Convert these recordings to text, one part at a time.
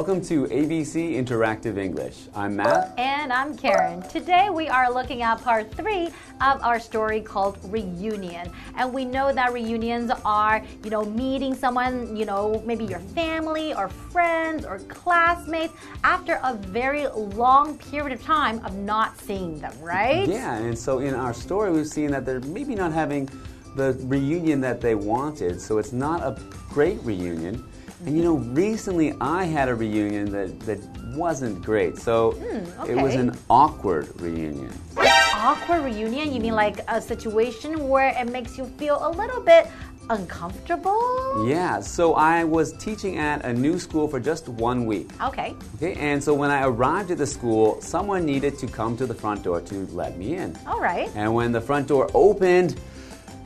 Welcome to ABC Interactive English. I'm Matt. And I'm Karen. Today we are looking at part three of our story called Reunion. And we know that reunions are, you know, meeting someone, you know, maybe your family or friends or classmates after a very long period of time of not seeing them, right? Yeah, and so in our story, we've seen that they're maybe not having the reunion that they wanted, so it's not a great reunion. And you know, recently I had a reunion that, that wasn't great. So Hmm, it was an awkward reunion. Awkward reunion, you mean like a situation where it makes you feel a little bit uncomfortable? Yeah, so I was teaching at a new school for just one week. Okay. Okay, and so when I arrived at the school, someone needed to come to the front door to let me in. All right. And when the front door opened,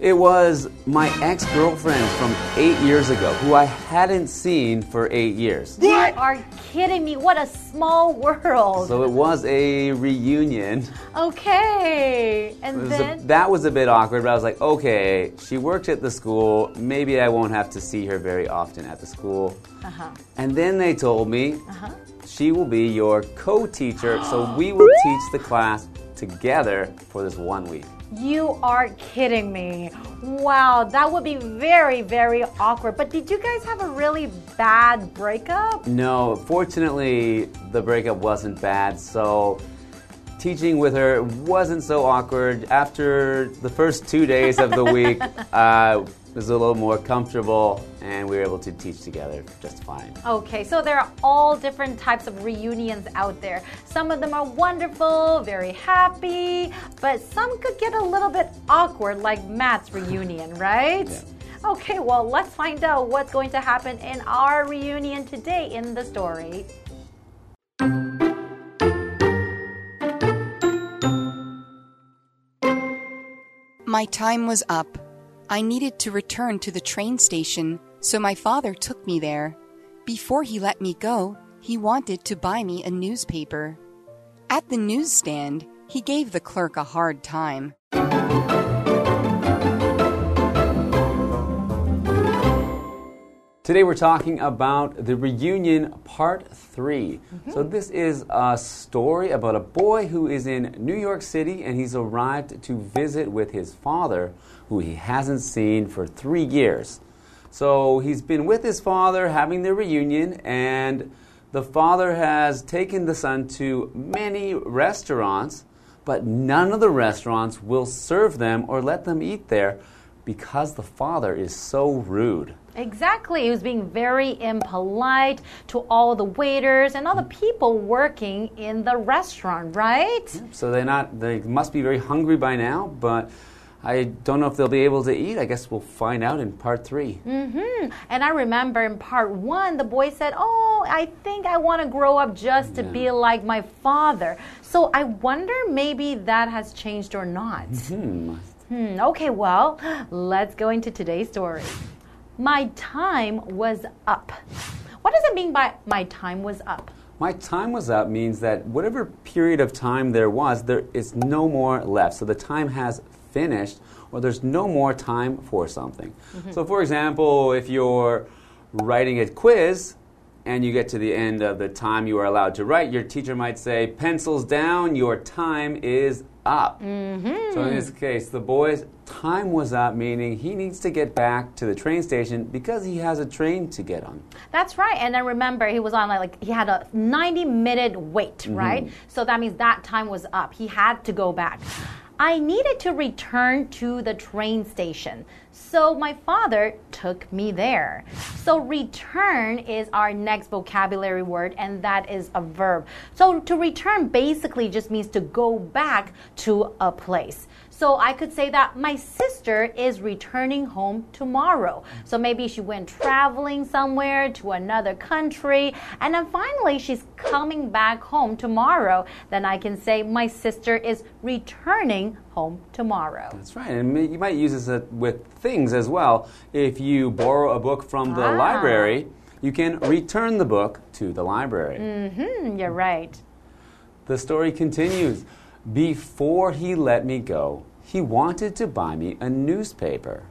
it was my ex girlfriend from eight years ago, who I hadn't seen for eight years. You are kidding me. What a small world. So it was a reunion. okay. And was a- then that was a bit awkward, but I was like, okay, she worked at the school. Maybe I won't have to see her very often at the school. uh-huh. And then they told me Uh-huh. she will be your co teacher, so we will teach the class together for this one week. You are kidding me. Wow, that would be very, very awkward. But did you guys have a really bad breakup? No, fortunately, the breakup wasn't bad, so teaching with her wasn't so awkward. After the first two days of the week, uh, was a little more comfortable, and we were able to teach together just fine. Okay, so there are all different types of reunions out there. Some of them are wonderful, very happy, but some could get a little bit awkward, like Matt's reunion, right? Yeah. Okay, well, let's find out what's going to happen in our reunion today in the story. My time was up. I needed to return to the train station, so my father took me there. Before he let me go, he wanted to buy me a newspaper. At the newsstand, he gave the clerk a hard time. Today we're talking about the reunion part 3 mm-hmm. So this is a story about a boy who is in New York City and he's arrived to visit with his father who he hasn't seen for 3 years. So he's been with his father having their reunion and the father has taken the son to many restaurants but none of the restaurants will serve them or let them eat there because the father is so rude. Exactly. He was being very impolite to all the waiters and all the people working in the restaurant, right? So they're not. They must be very hungry by now, but I don't know if they'll be able to eat. I guess we'll find out in part three. hmm And I remember in part one, the boy said, Oh, I think I want to grow up just to be like my father. So I wonder maybe that has changed or not. Hmm. Hmm, okay, well, let's go into today's story. My time was up. What does it mean by my time was up? My time was up means that whatever period of time there was, there is no more left. So the time has finished, or there's no more time for something. Mm-hmm. So, for example, if you're writing a quiz and you get to the end of the time you are allowed to write, your teacher might say, Pencils down, your time is up. Mm-hmm. So, in this case, the boy's time was up, meaning he needs to get back to the train station because he has a train to get on. That's right. And then remember, he was on like, like he had a 90 minute wait, mm-hmm. right? So that means that time was up. He had to go back. I needed to return to the train station. So my father took me there. So return is our next vocabulary word, and that is a verb. So to return basically just means to go back to a place. So I could say that my sister is returning home tomorrow. So maybe she went traveling somewhere to another country, and then finally she's coming back home tomorrow. Then I can say my sister is returning home tomorrow. That's right, and you might use this uh, with things as well. If you borrow a book from the Ah. library, you can return the book to the library. Hmm, you're right. The story continues. Before he let me go, he wanted to buy me a newspaper.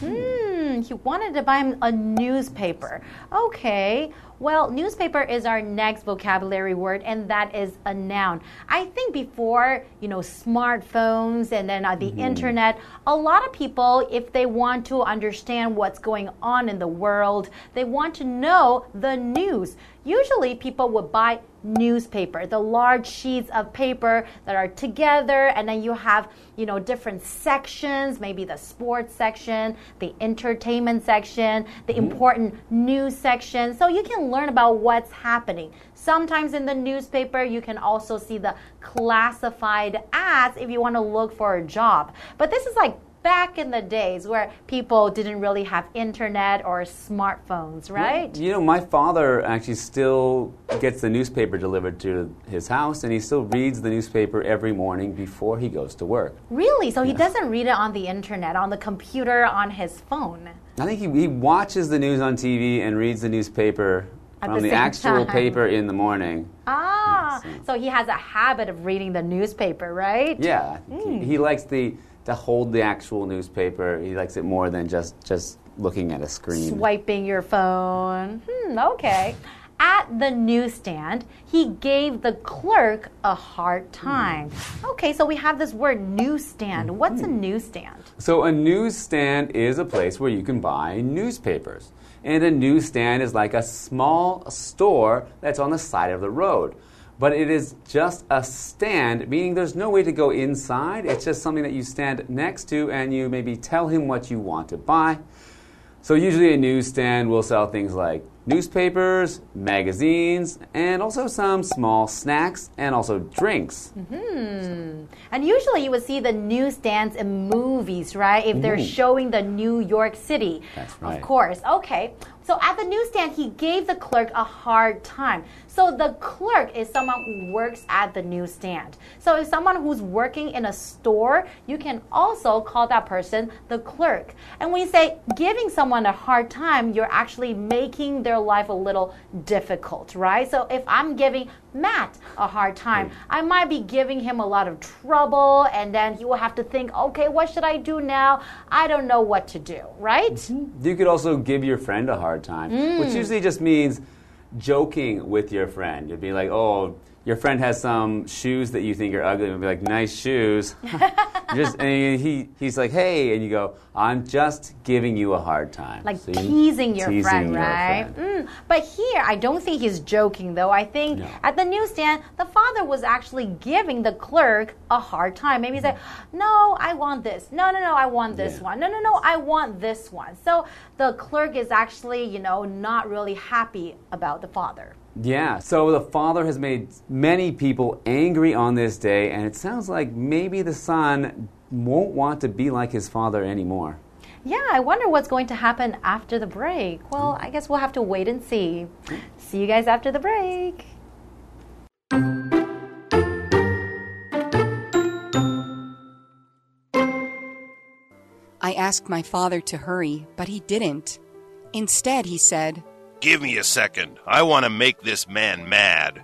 Hmm, he wanted to buy him a newspaper. Okay. Well, newspaper is our next vocabulary word, and that is a noun. I think before, you know, smartphones and then uh, the Mm-hmm. internet, a lot of people, if they want to understand what's going on in the world, they want to know the news. Usually, people would buy newspaper, the large sheets of paper that are together, and then you have, you know, different sections, maybe the sports section, the entertainment section, the important news section. So you can learn about what's happening. Sometimes in the newspaper, you can also see the classified ads if you want to look for a job. But this is like back in the days where people didn't really have internet or smartphones, right? You know, my father actually still gets the newspaper delivered to his house, and he still reads the newspaper every morning before he goes to work. Really? So he doesn't read it on the internet, on the computer, on his phone. I think he, he watches the news on TV and reads the newspaper At from the the, actual time. paper in the morning. Ah, Yes, so he has a habit of reading the newspaper, right? Yeah, Hmm. he, he likes the to hold the actual newspaper. He likes it more than just just looking at a screen. Swiping your phone. Hmm, okay. At the newsstand, he gave the clerk a hard time. Okay, so we have this word newsstand. What's a newsstand? So a newsstand is a place where you can buy newspapers. And a newsstand is like a small store that's on the side of the road. But it is just a stand, meaning there's no way to go inside. It's just something that you stand next to and you maybe tell him what you want to buy. So usually a newsstand will sell things like newspapers, magazines, and also some small snacks and also drinks. Hmm. And usually you would see the newsstands in movies, right? If they're showing the New York City. That's right. Of course. Okay. So at the newsstand, he gave the clerk a hard time. So the clerk is someone who works at the newsstand. So if someone who's working in a store, you can also call that person the clerk. And when you say giving someone a hard time, you're actually making their life a little difficult, right? So if I'm giving Matt a hard time, hmm. I might be giving him a lot of trouble, and then he will have to think, okay, what should I do now? I don't know what to do, right? Mm-hmm. You could also give your friend a hard time, which mm. usually just means joking with your friend. You'd be like, oh, your friend has some shoes that you think are ugly, and be like, nice shoes. just, and he, he's like, hey, and you go, I'm just giving you a hard time. Like teasing your teasing friend, your right? friend. Mm, but here, I don't think he's joking, though. I think No. at the newsstand, the father was actually giving the clerk a hard time. Maybe he's like, No, I want this. No, no, no, I want this Yeah. one. No, no, no, I want this one. So the clerk is actually, you know, not really happy about the father. Yeah, so the father has made many people angry on this day, and it sounds like maybe the son won't want to be like his father anymore. Yeah, I wonder what's going to happen after the break. Well, I guess we'll have to wait and see. See you guys after the break. I asked my father to hurry, but he didn't. Instead, he said, Give me a second. I want to make this man mad.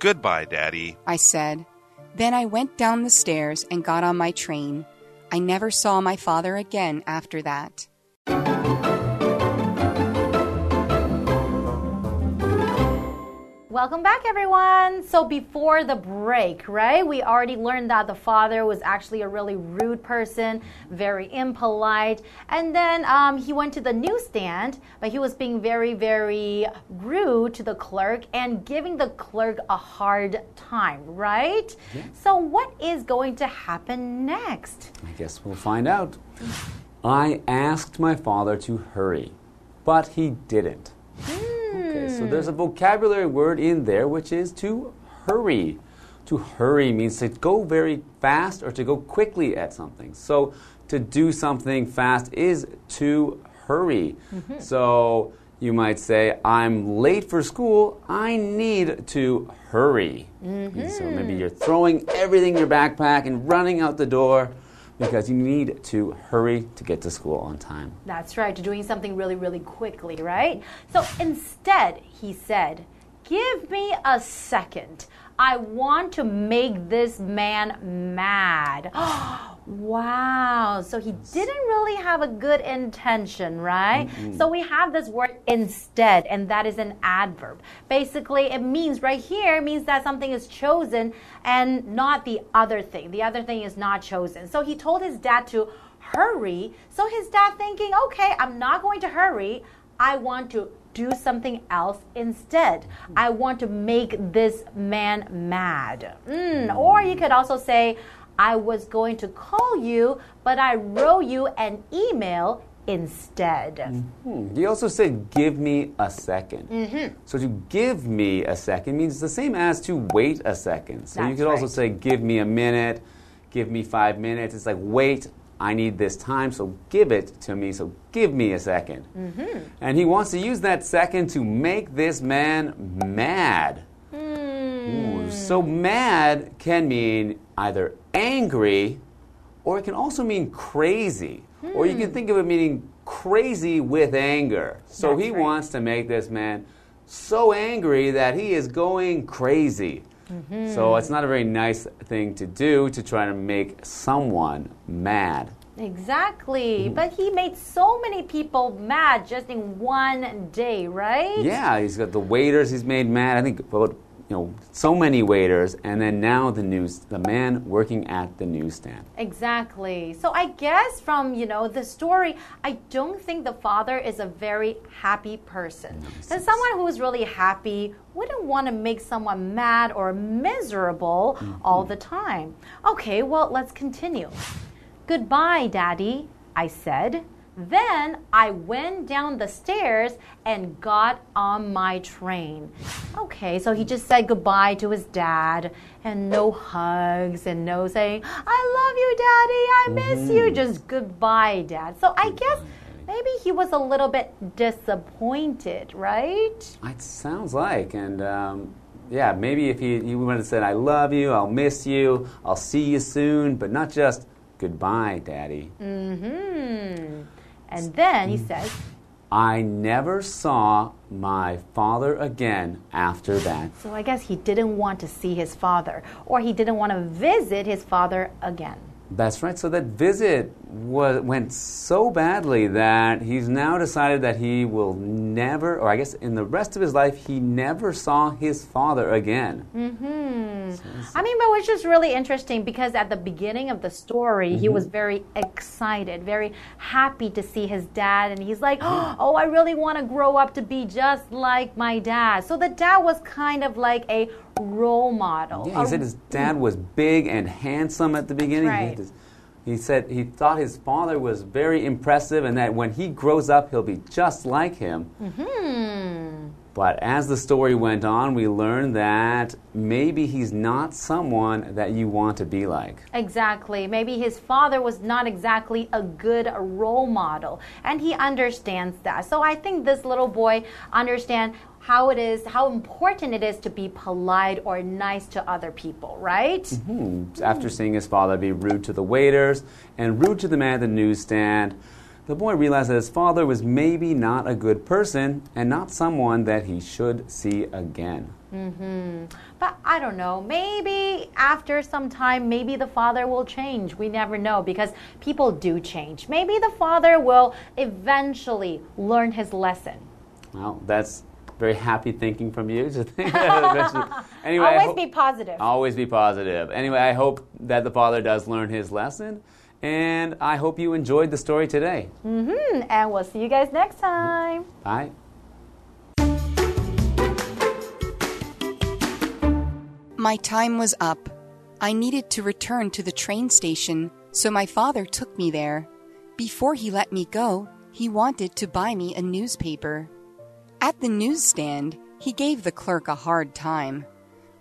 Goodbye, Daddy. I said. Then I went down the stairs and got on my train. I never saw my father again after that. Welcome back, everyone. So, before the break, right, we already learned that the father was actually a really rude person, very impolite. And then um, he went to the newsstand, but he was being very, very rude to the clerk and giving the clerk a hard time, right? Yeah. So, what is going to happen next? I guess we'll find out. I asked my father to hurry, but he didn't. Okay, so there's a hmm. vocabulary word in there which is to hurry. To hurry means to go very fast or to go quickly at something. So to do something fast is to hurry. Mm-hmm. So you might say, I'm late for school, I need to hurry. Mm-hmm. And So maybe you're throwing everything in your backpack and running out the door because you need to hurry to get to school on time. That's right, to doing something really, really quickly, right? So instead, he said, Give me a second. I want to make this man mad. Wow. So he didn't really have a good intention, right? So we have this word instead, and that is an adverb. Basically, it means right here means that something is chosen and not the other thing. The other thing is not chosen. So he told his dad to hurry. So his dad thinking, okay, I'm not going to hurry. I want to do something else instead. I want to make this man mad. Mm, Or you could also say, I was going to call you, but I wrote you an email instead. Hmm. He also said, give me a 2nd mm-hmm. So to give me a second means the same as to wait a second. So you That's could also say, give me a minute, give me five minutes. It's like, wait, I need this time, so give it to me. So give me a 2nd mm-hmm. And he wants to use that second to make this man mad. Hmm. Ooh, so mad can mean either angry or it can also mean crazy. Or you can hmm. think of it meaning crazy with anger. So That's he right. wants to make this man so angry that he is going crazy. Mm-hmm. So it's not a very nice thing to do to try to make someone mad. Exactly. Mm-hmm. But he made so many people mad just in one day, right? Yeah, he's got the waiters he's made mad. I think about you know so many waiters, and then now the news the man working at the newsstand. Exactly. So I guess from, you know, the story, I don't think the father is a very happy person. And someone who is really happy wouldn't want to make someone mad or miserable mm-hmm. all the time. Okay, well, let's continue. Goodbye, Daddy, I said. Then I went down the stairs and got on my train. Okay, so he just said goodbye to his dad and no hugs and no saying, I love you, Daddy, I miss you. Just goodbye, Dad. So I guess maybe he was a little bit disappointed, right? It sounds like, and um, yeah, maybe if he, he would have said, I love you, I'll miss you, I'll see you soon, but not just goodbye, Daddy. Hmm. And then he says, I never saw my father again after that. so I guess he didn't want to see his father, or he didn't want to visit his father again. That's right. So that visit was, went so badly that he's now decided that he will never, or I guess in the rest of his life, he never saw his father again. Mm-hmm. I mean, but which is really interesting because at the beginning of the story, he was very excited, very happy to see his dad, and he's like, "Oh, I really want to grow up to be just like my dad." So the dad was kind of like a role model. Yeah, he a- said his dad was big and handsome at the beginning. Right. He said he thought his father was very impressive and that when he grows up, he'll be just like him. hmm. But as the story went on, we learned that maybe he's not someone that you want to be like. Exactly. Maybe his father was not exactly a good role model, and he understands that. So I think this little boy understands how it is, how important it is to be polite or nice to other people, right? Hmm. After seeing his father be rude to the waiters and rude to the man at the newsstand, the boy realized that his father was maybe not a good person and not someone that he should see again. But I don't know. Maybe after some time, maybe the father will change. We never know because people do change. Maybe the father will eventually learn his lesson. Well, that's very happy thinking from you to think that eventually. Anyway, Always hope- be positive. Always be positive. Anyway, I hope that the father does learn his lesson, and I hope you enjoyed the story today. Hmm, and we'll see you guys next time. Bye. My time was up. I needed to return to the train station, so my father took me there. Before he let me go, he wanted to buy me a newspaper. At the newsstand, he gave the clerk a hard time.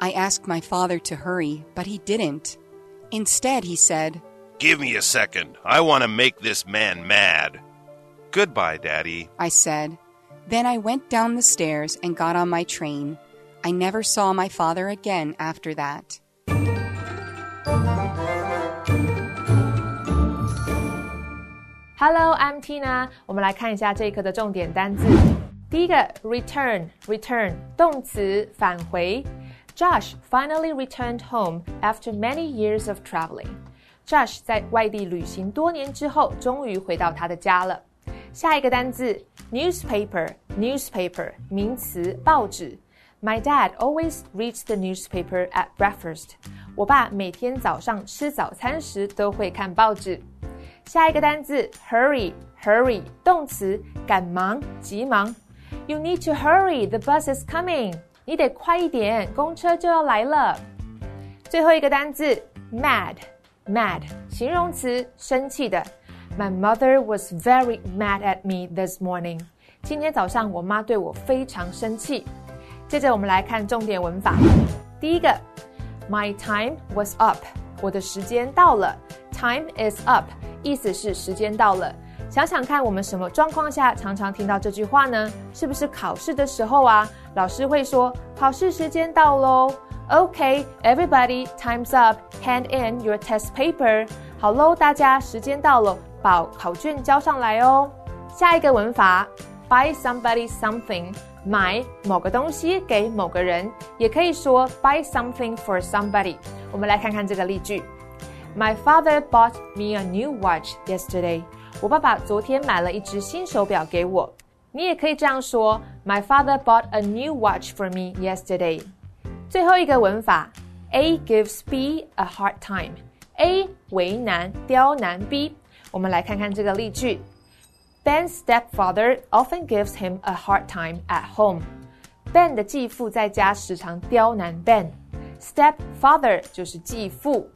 I asked my father to hurry, but he didn't. Instead, he said, Give me a second. I want to make this man mad. Goodbye, Daddy. I said. Then I went down the stairs and got on my train. I never saw my father again after that. Hello, I'm Tina。我们来看一下这一课的重点单字。 第一个，return，return，动词，返回。Josh finally returned home after many years of traveling. Josh 在外地旅行多年之后，终于回到他的家了。下一个单字 newspaper，newspaper 名词，报纸。My dad always reads the newspaper at breakfast。我爸每天早上吃早餐时都会看报纸。下一个单字 hurry，hurry 动词，赶忙、急忙。 You need to hurry, the bus is coming。你得快一点，公车就要来了。最后一个单字 mad，mad 形容词，生气的。My mother was very mad at me this morning。今天早上我妈对我非常生气。接着我们来看重点文法。第一个，My time was up，我的时间到了。Time is up，意思是时间到了。想想看，我们什么状况下常常听到这句话呢？是不是考试的时候啊？老师会说考试时间到喽。，OK，everybody，time's up. Hand in your test paper. 好喽，大家时间到了，把考卷交上来哦。下一个文法，buy somebody something，买某个东西给某个人，也可以说 buy something for somebody。我们来看看这个例句：My father bought me a new watch yesterday. 我爸爸昨天买了一只新手表给我。你也可以这样说：My father bought a new watch for me yesterday。最后一个文法，A gives B a hard time。A 为难、刁难 B。我们来看看这个例句：Ben's stepfather often gives him a hard time at home。Ben 的继父在家时常刁难 Ben。Stepfather 就是继父。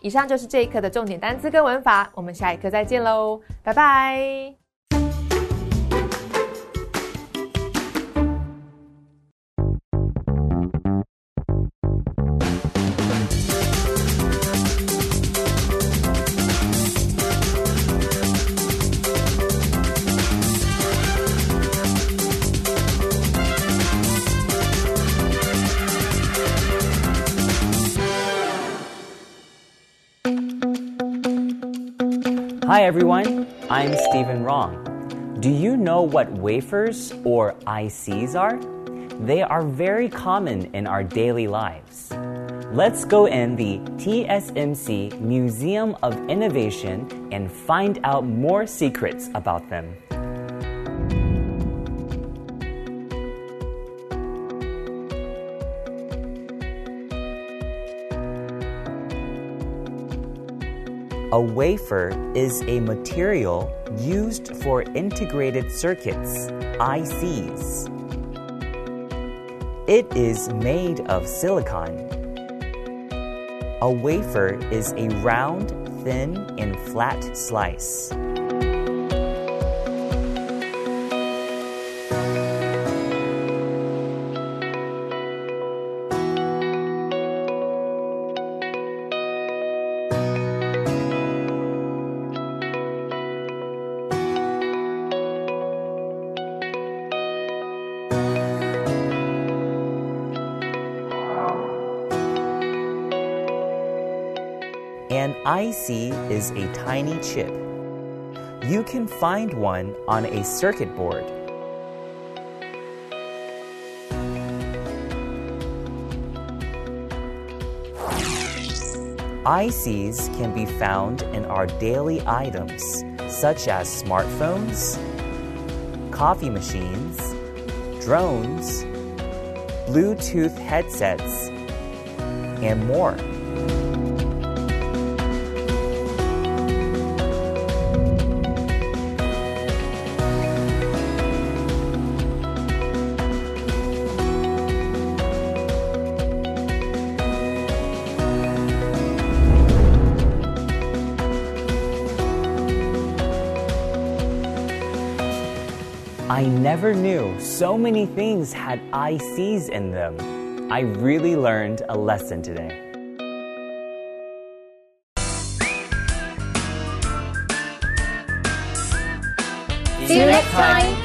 以上就是这一课的重点单词跟文法，我们下一课再见喽，拜拜。Hi everyone, I'm Stephen Rong. Do you know what wafers or ICs are? They are very common in our daily lives. Let's go in the TSMC Museum of Innovation and find out more secrets about them. A wafer is a material used for integrated circuits, ICs. It is made of silicon. A wafer is a round, thin, and flat slice. An IC is a tiny chip. You can find one on a circuit board. ICs can be found in our daily items, such as smartphones, coffee machines, drones, Bluetooth headsets, and more. Never knew so many things had ICs in them. I really learned a lesson today. See you next time.